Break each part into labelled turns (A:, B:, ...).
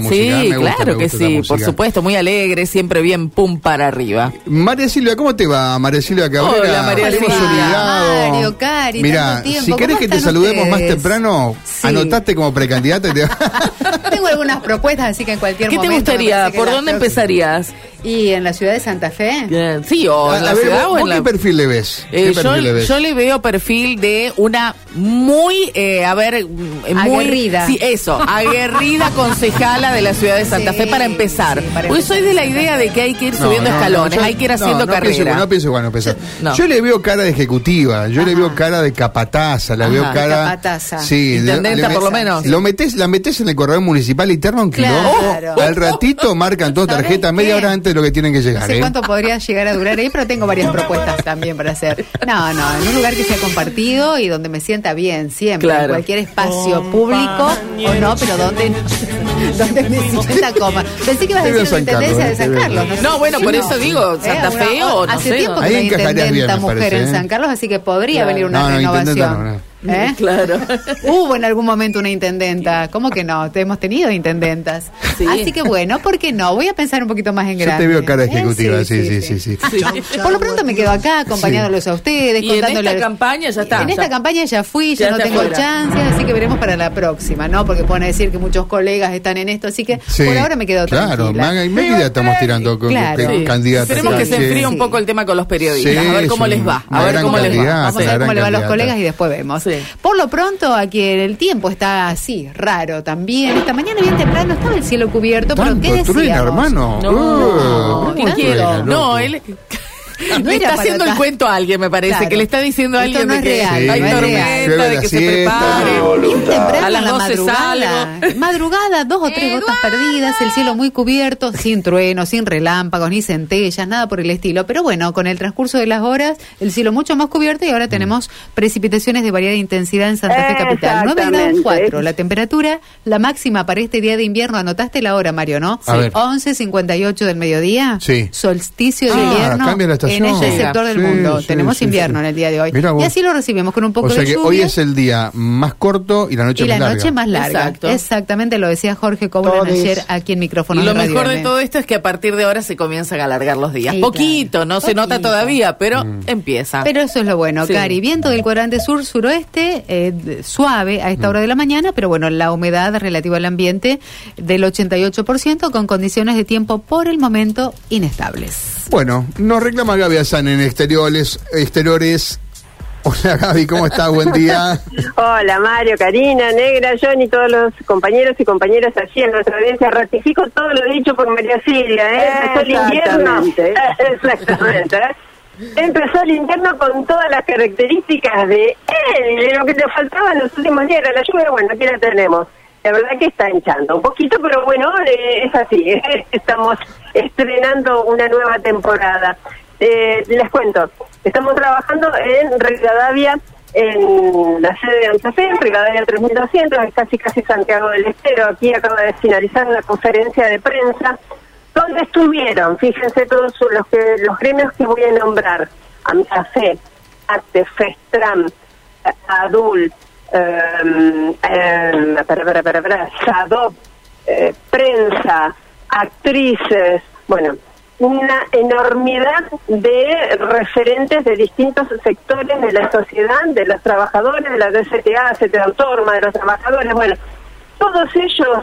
A: Música,
B: Sí,
A: gusta,
B: claro que sí, por supuesto, muy alegre, siempre bien pum para arriba.
A: María Silvia, ¿cómo te va? María Silvia Cabrera.
B: Hola, María
A: Hemos
B: Silvia.
A: olvidado.
C: Mario, Cari,
A: Mira,
C: tanto tiempo.
A: si querés
C: ¿Cómo
A: que te saludemos más temprano,
C: Sí.
A: anotaste como precandidata y te
C: Tengo algunas propuestas, así que en cualquier
B: ¿Qué te
C: momento.
B: gustaría? ¿Por dónde
C: próxima-
B: empezarías?
C: ¿Y en la ciudad de Santa Fe?
B: Sí, o en
A: A
B: la
A: ver,
B: ciudad
A: ¿vos,
B: o en la...
A: qué perfil le ves?
B: Eh,
A: ¿Qué
B: yo,
A: perfil le ves?
B: yo le veo perfil de una muy, eh, a ver, mm, muy,
C: Aguerrida.
B: Sí, eso, aguerrida concejala de la ciudad de Santa
C: Sí,
B: Fe para empezar.
C: sí, para
B: Porque soy de la idea de que hay que ir
A: No,
B: subiendo
A: no, no,
B: escalones,
A: yo-
B: hay que ir haciendo
A: no
B: carrera.
A: Pienso, no pienso cuando empezar.
B: No.
A: Yo le veo cara de ejecutiva, yo le veo cara de capataza, la
B: Ajá,
A: veo
B: de
A: cara.
C: capataza.
A: Sí,
B: Intendenta,
A: le-
B: por lo menos.
A: Lo metés, la metés en el corredor municipal interno un
C: Claro.
A: Al ratito marcan dos
C: ¿Sabés
A: tarjetas media hora antes lo que tienen que
C: No
A: llegar.
C: sé
A: ¿eh?
C: cuánto podría llegar a durar ahí, pero tengo varias propuestas también para hacer. No, no, en un lugar que sea compartido y donde me sienta bien, siempre.
B: Claro.
C: En cualquier espacio público o no, pero donde, donde me sienta coma. Pensé que ibas a decir
A: Carlos,
C: intendencia de
A: eh,
C: San. Carlos. sé
B: No,
C: si
B: bueno, por
C: no.
B: eso digo, Santa
C: una-
B: Fe o no
C: Hace
B: sé,
C: tiempo
B: ¿no?
C: que no hay intendenta mujer
A: parece,
C: en
A: ¿eh?
C: San Carlos, así que podría
B: Claro.
C: venir una
A: No, no,
C: renovación. ¿Eh?
B: Claro.
C: Hubo en algún momento una intendenta. ¿Cómo que no? Te hemos tenido intendentas.
B: Sí.
C: Así que bueno, ¿por qué no? Voy a pensar un poquito más en
A: Yo
C: grande.
A: te veo cara
C: ¿Eh?
A: ejecutiva, sí, sí, sí. sí,
B: Sí.
C: Por lo pronto me quedo acá acompañándolos a ustedes,
B: Y en
C: contándoles.
B: esta campaña ya está,
C: En esta
B: ya-
C: campaña ya fui, ya,
B: ya
C: no tengo
B: afuera.
C: chance, así que veremos para la próxima, ¿no? Porque pueden decir que muchos colegas están en esto, así que
A: Sí.
C: por ahora me quedo
A: Claro,
C: tranquila.
A: manga y media estamos tirando con
C: Claro.
A: candidatas.
B: Esperemos que se
A: Sí.
B: enfríe un poco el tema con los periodistas.
A: Sí,
B: a ver cómo
A: es
B: les va. A ver cómo les va.
C: Vamos a ver cómo le va a los colegas y después vemos.
B: Sí.
C: Por lo pronto, aquí el tiempo está así, raro también. Esta mañana bien temprano estaba el cielo cubierto, pero ¿qué
A: truena,
C: decíamos?
A: hermano.
B: No,
A: Uh,
B: ¿qué
A: ¿cómo
B: quiero?
A: truena,
B: No,
A: loco?
B: él
C: No
B: le está haciendo el cuento a alguien, me parece,
C: Claro.
B: que le está diciendo a alguien
C: no
B: de
C: es
B: que
C: real,
B: hay
C: no es real.
B: tormenta, de que se prepare. A las
C: la
B: 12
C: madrugada. Madrugada, dos o tres gotas perdidas, el cielo muy cubierto, sin truenos, sin relámpagos, ni centellas, nada por el estilo. Pero bueno, con el transcurso de las horas, el cielo mucho más cubierto y ahora tenemos precipitaciones de variada intensidad en Santa Fe Capital. 9 grados
D: Exactamente.
C: 4. La temperatura, la máxima para este día de invierno, anotaste la hora, Mario, ¿no?
A: A ver.
C: 11.58 del mediodía.
A: Sí.
C: Solsticio de
A: Ah,
C: invierno
A: cambia la estación.
C: ese
B: Sí,
C: sector del
A: sí,
C: mundo.
A: sí,
C: Tenemos
A: sí,
C: invierno
A: sí.
C: en el día de hoy.
A: Mirá.
C: Y así lo recibimos con un poco
A: O sea
C: de
A: que
C: lluvia.
A: hoy es el día más corto y la noche
C: y la
A: más larga.
C: noche más larga.
B: Exacto.
C: Exactamente, lo decía Jorge Cobran ayer aquí en micrófono.
B: Y lo
C: de Radio
B: mejor de todo esto es que a partir de ahora se comienzan a alargar los días.
C: Sí,
B: Poquito,
C: claro.
B: no se nota todavía, pero
A: Mm.
B: empieza.
C: Pero eso es lo bueno,
B: Sí.
C: Cari. Viento del cuadrante sur-suroeste, eh, suave a esta
A: Mm.
C: hora de la mañana, pero bueno, la humedad relativa al ambiente del 88%, con condiciones de tiempo por el momento inestables.
A: Bueno, nos reclama Gaby Azán en exteriores. exteriores. Hola Gaby, ¿cómo estás? Buen día.
D: Hola Mario, Karina, Negra, Johnny, todos los compañeros y compañeras allí en nuestra audiencia. Ratifico todo lo dicho por María Silvia, ¿eh? Empezó el invierno. Exactamente. ¿eh? Empezó el invierno con todas las características de él, de lo que te faltaba en los últimos días. Era la lluvia, bueno, aquí la tenemos. La verdad que está hinchando un poquito, pero bueno, eh, es así. Estamos estrenando una nueva temporada. Eh, les cuento, estamos trabajando en Rivadavia, en la sede de Anzafé, en Rivadavia 3200, es casi casi Santiago del Estero. Aquí acaba de finalizar una conferencia de prensa donde estuvieron, fíjense todos los que los gremios que voy a nombrar, AMSAFE, ACTE, FESTRAM, eh, ADUL, eh, para, para, eh, prensa, actrices, bueno, una enormidad de referentes de distintos sectores de la sociedad, de los trabajadores, de la DCTA, CTA Autónoma, de los trabajadores, bueno, todos ellos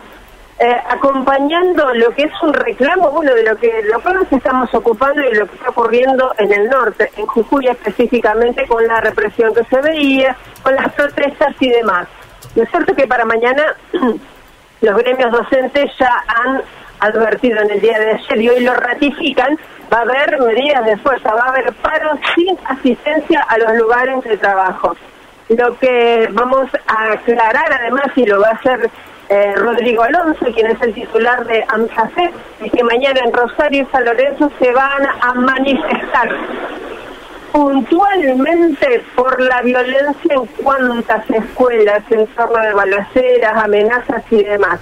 D: eh, acompañando lo que es un reclamo, bueno, de lo que lo que nos estamos ocupando y lo que está ocurriendo en el norte, en Jujuy específicamente con la represión que se veía, con las protestas y demás. ¿No es cierto que para mañana los gremios docentes ya han advertido en el día de ayer y hoy lo ratifican, va a haber medidas de fuerza, va a haber paros sin asistencia a los lugares de trabajo. Lo que vamos a aclarar además, y lo va a hacer eh, Rodrigo Alonso, quien es el titular de AMSAFE, es que mañana en Rosario y San Lorenzo se van a manifestar puntualmente por la violencia en cuantas escuelas, en torno de balaceras, amenazas y demás.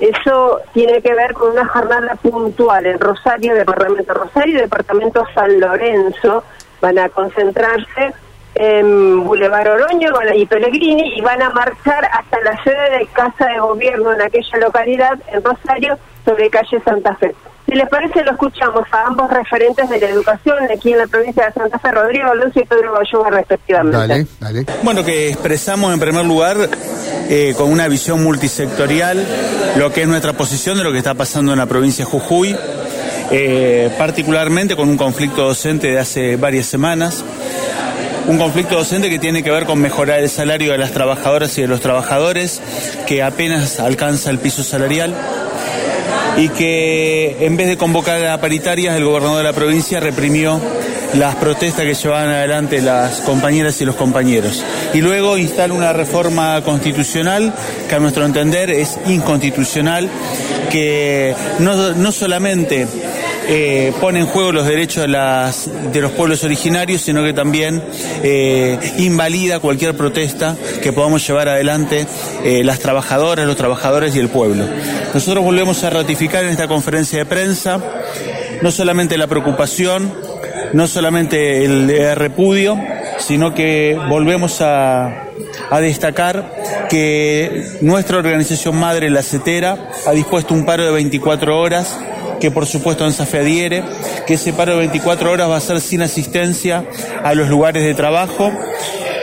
D: Eso tiene que ver con una jornada puntual en Rosario, Departamento Rosario y Departamento San Lorenzo. Van a concentrarse en Boulevard Oroño y Pellegrini y van a marchar hasta la sede de Casa de Gobierno en aquella localidad, en Rosario, sobre calle Santa Fe. Si les parece, lo escuchamos a ambos referentes de la educación aquí en la provincia de Santa Fe, Rodrigo Alonso y Pedro Bayuga, respectivamente.
A: Dale, dale.
E: Bueno, que expresamos en primer lugar eh, con una visión multisectorial lo que es nuestra posición de lo que está pasando en la provincia de Jujuy, eh, particularmente con un conflicto docente de hace varias semanas un conflicto docente que tiene que ver con mejorar el salario de las trabajadoras y de los trabajadores, que apenas alcanza el piso salarial y que en vez de convocar a paritarias, el gobernador de la provincia reprimió las protestas que llevaban adelante las compañeras y los compañeros. Y luego instala una reforma constitucional que a nuestro entender es inconstitucional, que no, no solamente eh, pone en juego los derechos de, los pueblos originarios, sino que también eh, invalida cualquier protesta que podamos llevar adelante eh, las trabajadoras, los trabajadores y el pueblo. Nosotros volvemos a ratificar en esta conferencia de prensa no solamente la preocupación, no solamente el, repudio, sino que volvemos a, destacar que nuestra organización madre, la CETERA, ha dispuesto un paro de 24 horas que por supuesto ANSA se adhiere, que ese paro de 24 horas va a ser sin asistencia a los lugares de trabajo,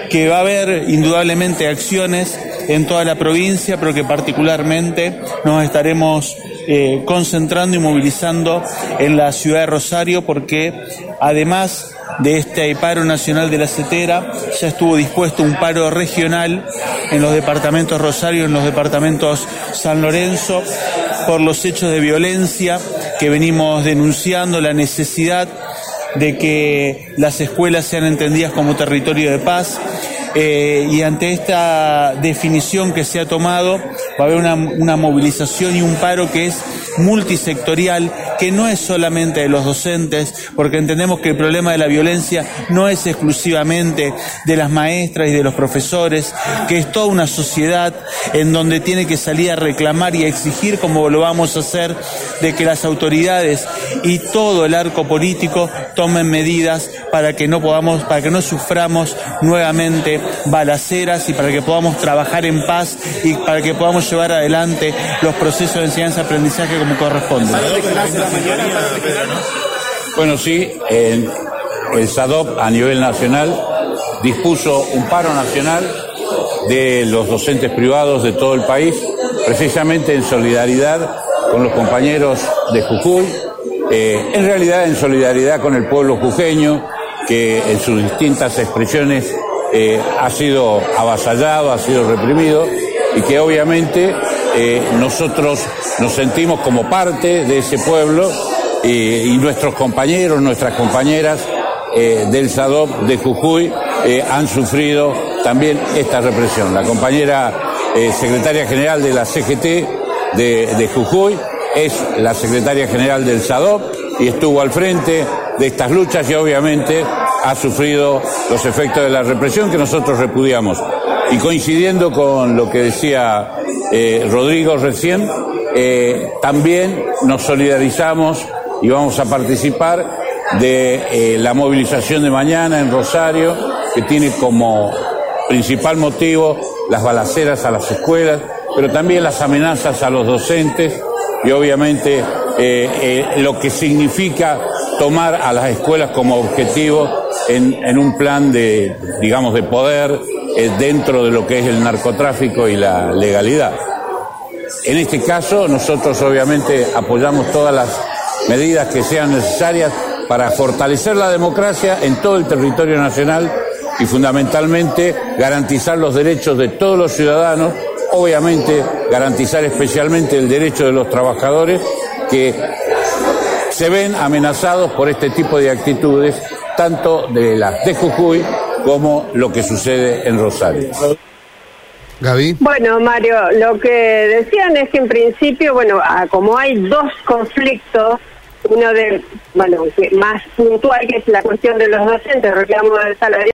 E: que va a haber indudablemente acciones en toda la provincia, pero que particularmente nos estaremos eh, concentrando y movilizando en la ciudad de Rosario, porque además de este paro nacional de la CETERA, ya estuvo dispuesto un paro regional en los departamentos Rosario, en los departamentos San Lorenzo, por los hechos de violencia que venimos denunciando, la necesidad de que las escuelas sean entendidas como territorio de paz. Eh, y ante esta definición que se ha tomado, va a haber una, una movilización y un paro que es multisectorial que no es solamente de los docentes, porque entendemos que el problema de la violencia no es exclusivamente de las maestras y de los profesores, que es toda una sociedad en donde tiene que salir a reclamar y a exigir, como lo vamos a hacer, de que las autoridades y todo el arco político tomen medidas para que no podamos, para que no suframos nuevamente balaceras y para que podamos trabajar en paz y para que podamos llevar adelante los procesos de enseñanza-aprendizaje como corresponde.
F: Bueno, sí, el, SADOP a nivel nacional dispuso un paro nacional de los docentes privados de todo el país, precisamente en solidaridad con los compañeros de Jujuy, eh, en realidad en solidaridad con el pueblo jujeño, que en sus distintas expresiones eh, ha sido avasallado, ha sido reprimido, y que obviamente eh, nosotros nos sentimos como parte de ese pueblo eh, y nuestros compañeros, nuestras compañeras eh, del SADOP de Jujuy han sufrido también esta represión. La compañera secretaria general de la CGT de, de Jujuy es la secretaria general del SADOP y estuvo al frente de estas luchas y obviamente ha sufrido los efectos de la represión que nosotros repudiamos. Y coincidiendo con lo que decía eh, Rodrigo recién, eh, también nos solidarizamos y vamos a participar de eh, la movilización de mañana en Rosario, que tiene como principal motivo las balaceras a las escuelas, pero también las amenazas a los docentes y obviamente lo que significa tomar a las escuelas como objetivo en un plan de, digamos, de poder dentro de lo que es el narcotráfico y la legalidad. En este caso, nosotros obviamente apoyamos todas las medidas que sean necesarias para fortalecer la democracia en todo el territorio nacional y fundamentalmente garantizar los derechos de todos los ciudadanos, obviamente garantizar especialmente el derecho de los trabajadores que se ven amenazados por este tipo de actitudes, tanto de las de Jujuy como lo que sucede en Rosario.
A: Gaby.
D: Bueno, Mario, lo que decían es que en principio, bueno, como hay dos conflictos, uno de, bueno, más puntual, que es la cuestión de los docentes, reclamo del salario